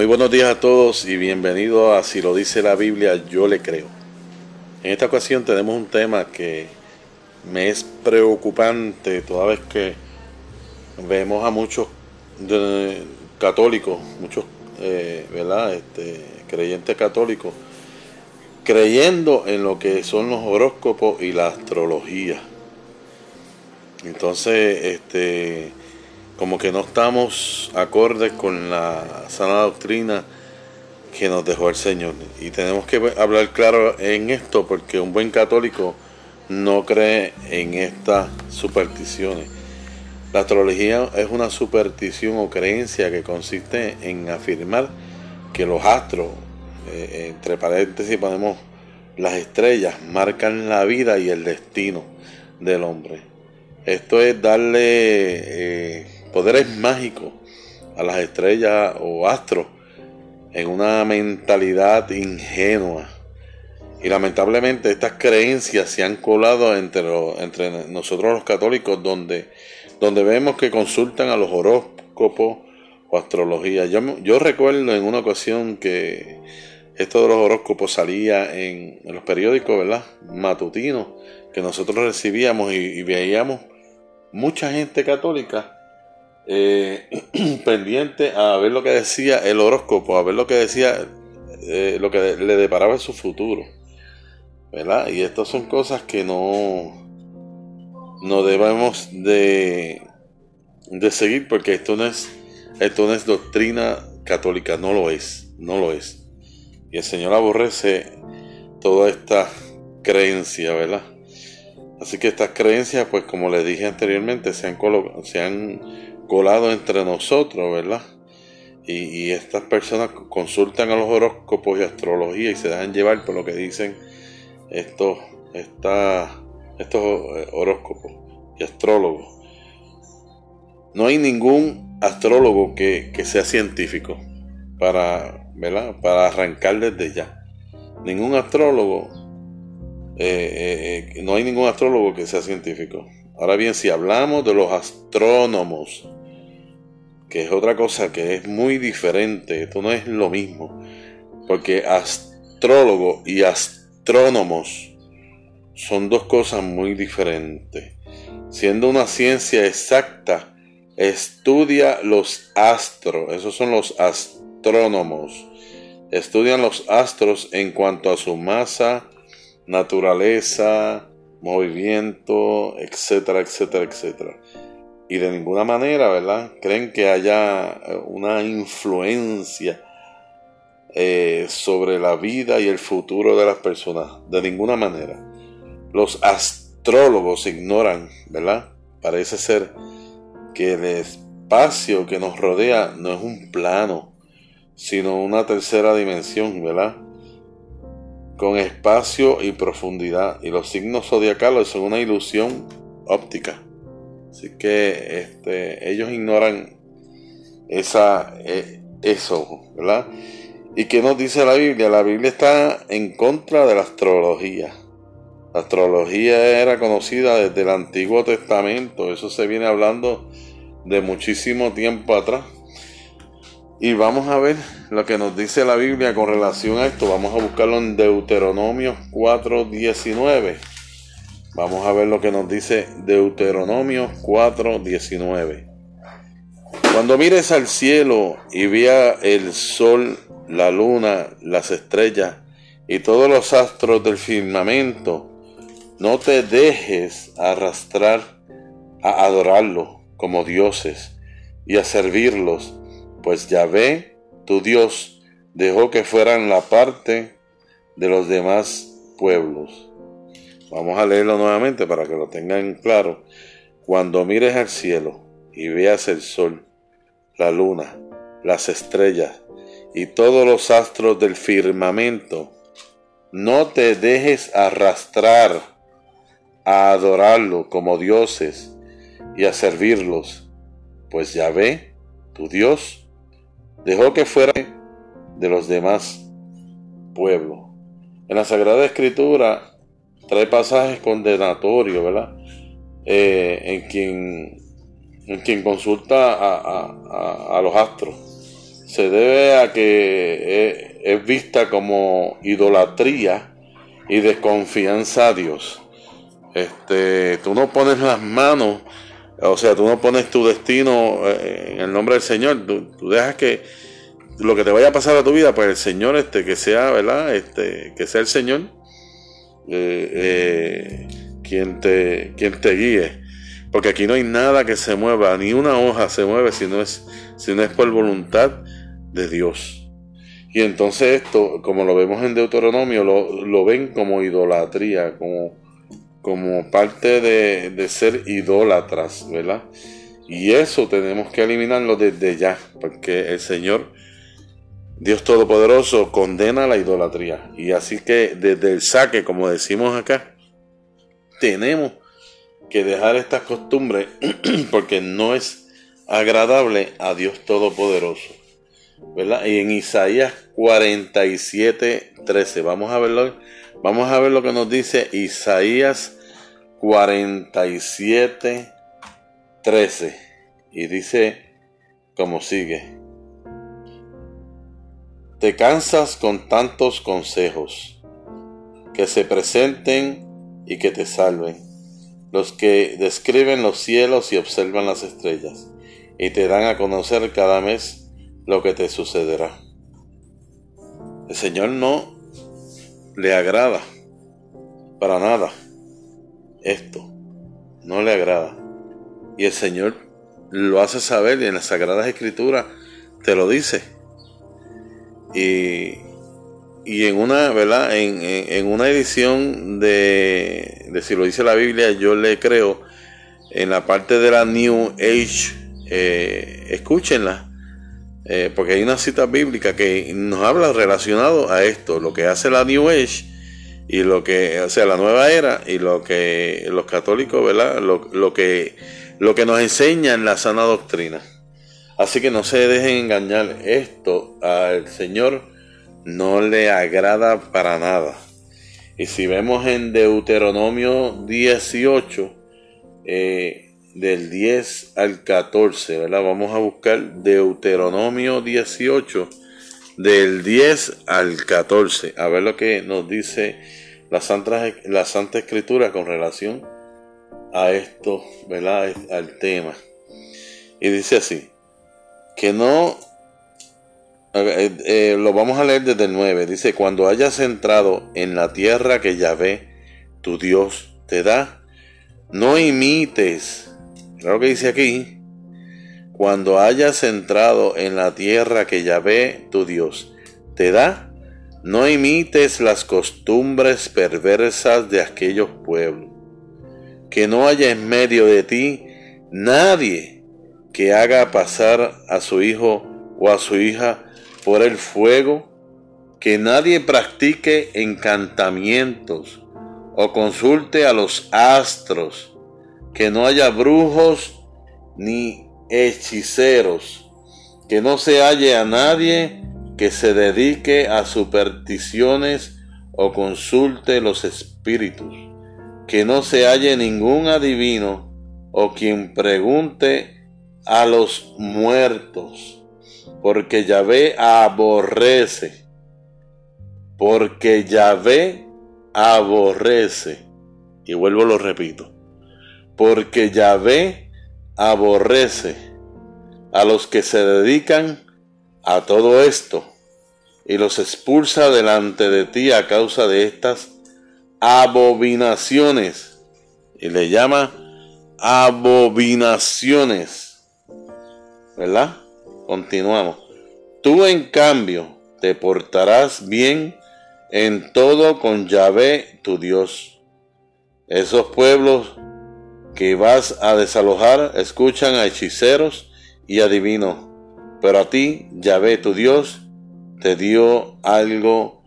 Muy buenos días a todos y bienvenidos a Si lo dice la Biblia, yo le creo. En esta ocasión tenemos un tema que me es preocupante toda vez que vemos a muchos católicos, muchos eh, ¿verdad? Este, creyentes católicos, creyendo en lo que son los horóscopos y la astrología. Entonces, este, como que no estamos acordes con la sana doctrina que nos dejó el Señor. Y tenemos que hablar claro en esto porque un buen católico no cree en estas supersticiones. La astrología es una superstición o creencia que consiste en afirmar que los astros, eh, entre paréntesis ponemos las estrellas, marcan la vida y el destino del hombre. Esto es darle eh, poderes mágicos a las estrellas o astros en una mentalidad ingenua. Y lamentablemente estas creencias se han colado entre, entre nosotros los católicos donde, donde vemos que consultan a los horóscopos o astrología. Yo, yo recuerdo en una ocasión que esto de los horóscopos salía en, los periódicos, ¿verdad? Matutinos, que nosotros recibíamos y veíamos mucha gente católica eh, pendiente a ver lo que decía el horóscopo, a ver lo que decía, eh, lo que le deparaba en su futuro. ¿Verdad? Y estas son cosas que no, no debemos de, de seguir porque esto no es esto no es doctrina católica, no lo es, no lo es. Y el Señor aborrece toda esta creencia, ¿verdad? Así que estas creencias, pues como les dije anteriormente, se han, se han colado entre nosotros, ¿verdad? Y, estas personas consultan a los horóscopos y astrología y se dejan llevar por lo que dicen estos, estos eh, horóscopos y astrólogos. No hay ningún astrólogo que, sea científico para, ¿verdad? para arrancar desde ya. Ningún astrólogo, eh, eh, no hay ningún astrólogo que sea científico. Ahora bien, si hablamos de los astrónomos, que es otra cosa que es muy diferente, esto no es lo mismo, porque astrólogo y astrónomos son dos cosas muy diferentes. Siendo una ciencia exacta, estudia los astros, esos son los astrónomos, estudian los astros en cuanto a su masa, naturaleza, movimiento, etcétera, etcétera, etcétera y de ninguna manera, ¿verdad? Creen que haya eh, una influencia eh, sobre la vida y el futuro de las personas. De ninguna manera. Los astrólogos ignoran, ¿verdad? Parece ser que el espacio que nos rodea no es un plano, sino una tercera dimensión, ¿verdad? Con espacio y profundidad. Y los signos zodiacales son una ilusión óptica. Así que este, ellos ignoran esa, e, eso, ¿verdad? ¿Y qué nos dice la Biblia? La Biblia está en contra de la astrología. La astrología era conocida desde el Antiguo Testamento, eso se viene hablando de muchísimo tiempo atrás. Y vamos a ver lo que nos dice la Biblia con relación a esto. Vamos a buscarlo en Deuteronomio 4.19. Vamos a ver lo que nos dice Deuteronomio 4:19. Cuando mires al cielo y vea el sol, la luna, las estrellas y todos los astros del firmamento, no te dejes arrastrar a adorarlos como dioses y a servirlos, pues Yahvé, tu Dios, dejó que fueran la parte de los demás pueblos. Vamos a leerlo nuevamente para que lo tengan claro. Cuando mires al cielo y veas el sol, la luna, las estrellas y todos los astros del firmamento, no te dejes arrastrar a adorarlo como dioses y a servirlos, pues ya ve, tu Dios, dejó que fuera de los demás pueblos. En la Sagrada Escritura trae pasajes condenatorios, ¿verdad? Eh, en, quien, en quien consulta a, los astros. se debe a que es vista como idolatría y desconfianza a Dios. Este, tú no pones las manos, o sea, tú no pones tu destino eh, en el nombre del Señor, tú, dejas que lo que te vaya a pasar a tu vida, pues el Señor, este, que sea, ¿verdad? Este, que sea el Señor eh, quien, te, quien te guíe. Porque aquí no hay nada que se mueva, ni una hoja se mueve si no es, si no es por voluntad de Dios. Y entonces esto, como lo vemos en Deuteronomio, lo, lo ven como idolatría, como, como parte de, de, ser idólatras, ¿verdad? Y eso tenemos que eliminarlo desde ya, porque el Señor, Dios Todopoderoso, condena la idolatría. Y así que desde el saque, como decimos acá, tenemos que dejar estas costumbres porque no es agradable a Dios Todopoderoso. ¿verdad? Y en Isaías 47, 13, vamos a vamos a ver lo que nos dice Isaías 47, 13. Y dice como sigue. Te cansas con tantos consejos, que se presenten y que te salven, los que describen los cielos y observan las estrellas, y te dan a conocer cada mes lo que te sucederá. El Señor no le agrada para nada esto. No le agrada. Y el Señor lo hace saber y en las Sagradas Escrituras te lo dice. Y, y en una, ¿verdad? En, una edición de, de, si lo dice la Biblia, yo le creo, en la parte de la New Age, eh, escúchenla eh, porque hay una cita bíblica que nos habla relacionado a esto, lo que hace la New Age y lo que, o sea, la nueva era y lo que los católicos, ¿verdad? Lo, que, lo que nos enseña en la sana doctrina. Así que no se dejen engañar, esto al Señor no le agrada para nada. Y si vemos en Deuteronomio 18, eh, del 10 al 14, ¿verdad? Vamos a buscar Deuteronomio 18, del 10 al 14, a ver lo que nos dice la Santa, la Santa Escritura con relación a esto, ¿verdad? Al tema. Y dice así, que no, eh, eh, lo vamos a leer desde el 9, dice, cuando hayas entrado en la tierra que Yahvé, tu Dios, te da, no imites Claro que dice aquí, cuando hayas entrado en la tierra que Yahvé tu Dios te da, no imites las costumbres perversas de aquellos pueblos. Que no haya en medio de ti nadie que haga pasar a su hijo o a su hija por el fuego, que nadie practique encantamientos o consulte a los astros que no haya brujos ni hechiceros, que no se halle a nadie que se dedique a supersticiones o consulte los espíritus, que no se halle ningún adivino o quien pregunte a los muertos, porque Yahvé aborrece, porque Yahvé aborrece, y vuelvo lo repito, porque Yahvé aborrece a los que se dedican a todo esto y los expulsa delante de ti a causa de estas abominaciones. Y le llama abominaciones. ¿Verdad? Continuamos. Tú en cambio te portarás bien en todo con Yahvé tu Dios. Esos pueblos que vas a desalojar escuchan a hechiceros y adivinos, pero a ti, Yahvé tu Dios, te dio algo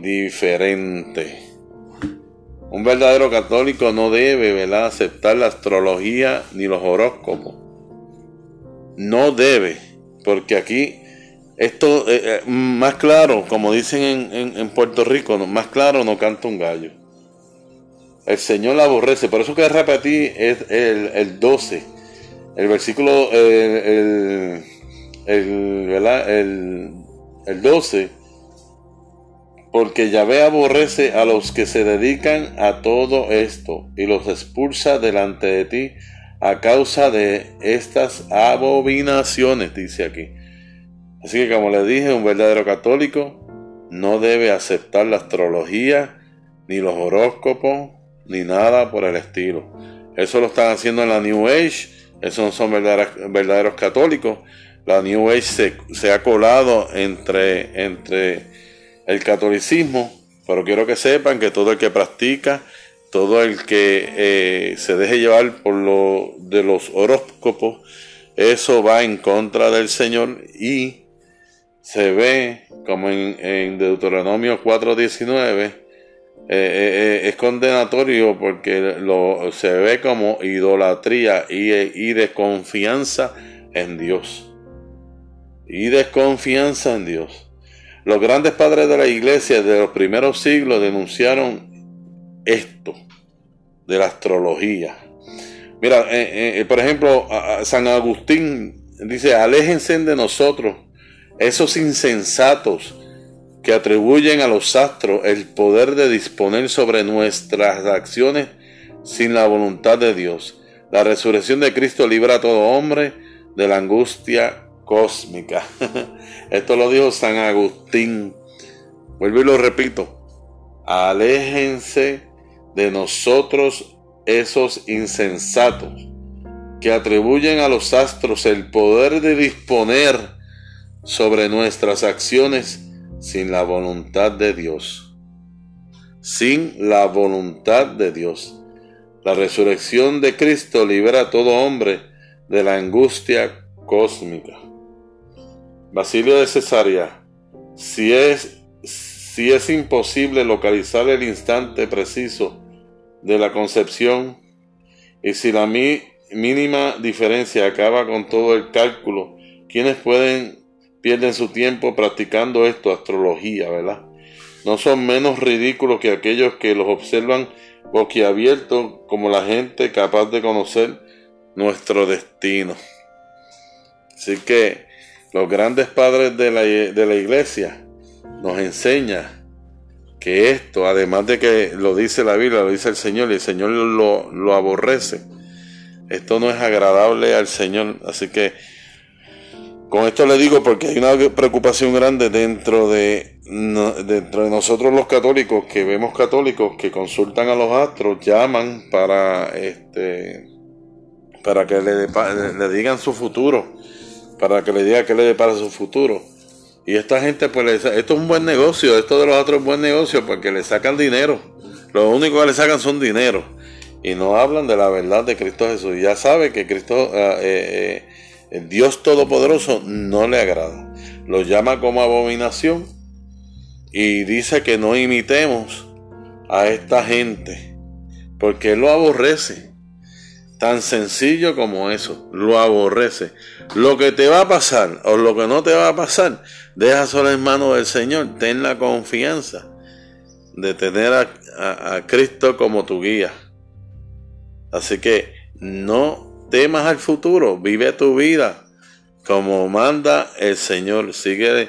diferente. Un verdadero católico no debe aceptar la astrología ni los horóscopos. No debe, porque aquí esto eh, eh, más claro, como dicen en, en Puerto Rico, más claro no canta un gallo. El Señor aborrece. Por eso que repetí es el, el 12. El versículo, el, el, el, el 12, porque Yahvé aborrece a los que se dedican a todo esto y los expulsa delante de ti a causa de estas abominaciones, dice aquí. Así que como le dije, un verdadero católico no debe aceptar la astrología, ni los horóscopos, ni nada por el estilo. Eso lo están haciendo en la New Age, esos no son verdaderos, católicos. La New Age se, ha colado entre, entre el catolicismo, pero quiero que sepan que todo el que practica, todo el que eh, se deje llevar por lo de los horóscopos, eso va en contra del Señor y se ve como en, Deuteronomio 4.19, eh, eh, eh, es condenatorio porque lo, se ve como idolatría y, y desconfianza en Dios. Y desconfianza en Dios. Los grandes padres de la iglesia de los primeros siglos denunciaron esto de la astrología. Mira, por ejemplo, San Agustín dice, aléjense de nosotros esos insensatos que atribuyen a los astros el poder de disponer sobre nuestras acciones sin la voluntad de Dios. La resurrección de Cristo libra a todo hombre de la angustia cósmica. Esto lo dijo San Agustín. Vuelvo y lo repito. Aléjense de nosotros esos insensatos que atribuyen a los astros el poder de disponer sobre nuestras acciones sin la voluntad de Dios. Sin la voluntad de Dios. La resurrección de Cristo libera a todo hombre de la angustia cósmica. Basilio de Cesarea, si es, si es imposible localizar el instante preciso de la concepción y si la mínima diferencia acaba con todo el cálculo, ¿quiénes pueden pierden su tiempo practicando esto, astrología, ¿verdad? No son menos ridículos que aquellos que los observan boquiabiertos como la gente capaz de conocer nuestro destino. Así que los grandes padres de la, de la iglesia nos enseñan que esto, además de que lo dice la Biblia, lo dice el Señor y el Señor lo, lo aborrece, esto no es agradable al Señor. Así que con esto le digo porque hay una preocupación grande dentro de, dentro de nosotros los católicos, que vemos católicos que consultan a los astros, llaman para, este, para que le, digan su futuro, para que le diga que le depara su futuro. Y esta gente, pues, esto es un buen negocio, esto de los astros es buen negocio porque le sacan dinero. Lo único que le sacan son dinero. Y no hablan de la verdad de Cristo Jesús. Ya sabe que Cristo... Ah, eh, eh, el Dios Todopoderoso no le agrada. Lo llama como abominación y dice que no imitemos a esta gente porque Él lo aborrece. Tan sencillo como eso, lo aborrece. Lo que te va a pasar o lo que no te va a pasar, deja solo en manos del Señor. Ten la confianza de tener a, a Cristo como tu guía. Así que no temas al futuro, vive tu vida como manda el Señor. Sigue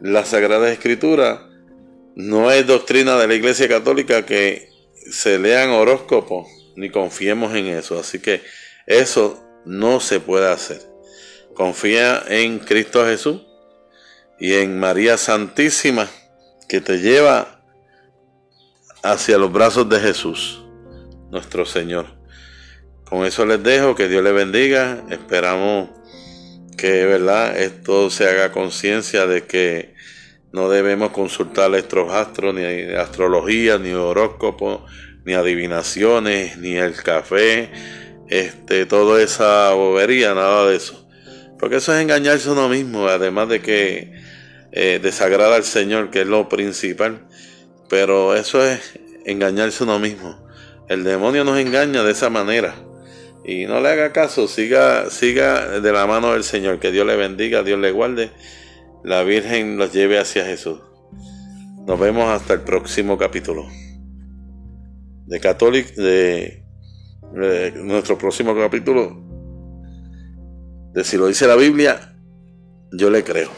la Sagrada Escritura. No es doctrina de la Iglesia Católica que se lean horóscopos, ni confiemos en eso. Así que eso no se puede hacer. Confía en Cristo Jesús y en María Santísima que te lleva hacia los brazos de Jesús, nuestro Señor. Con eso les dejo, que Dios les bendiga. Esperamos que verdad esto se haga conciencia de que no debemos consultar nuestros astros, ni astrología, ni horóscopo, ni adivinaciones, ni el café, este, toda esa bobería, nada de eso. Porque eso es engañarse a uno mismo, además de que eh, desagrada al Señor, que es lo principal. Pero eso es engañarse a uno mismo. El demonio nos engaña de esa manera. Y no le haga caso, siga, siga de la mano del Señor. Que Dios le bendiga, Dios le guarde. La Virgen los lleve hacia Jesús. Nos vemos hasta el próximo capítulo. De Católico, de, nuestro próximo capítulo. De si lo dice la Biblia, Yo le creo.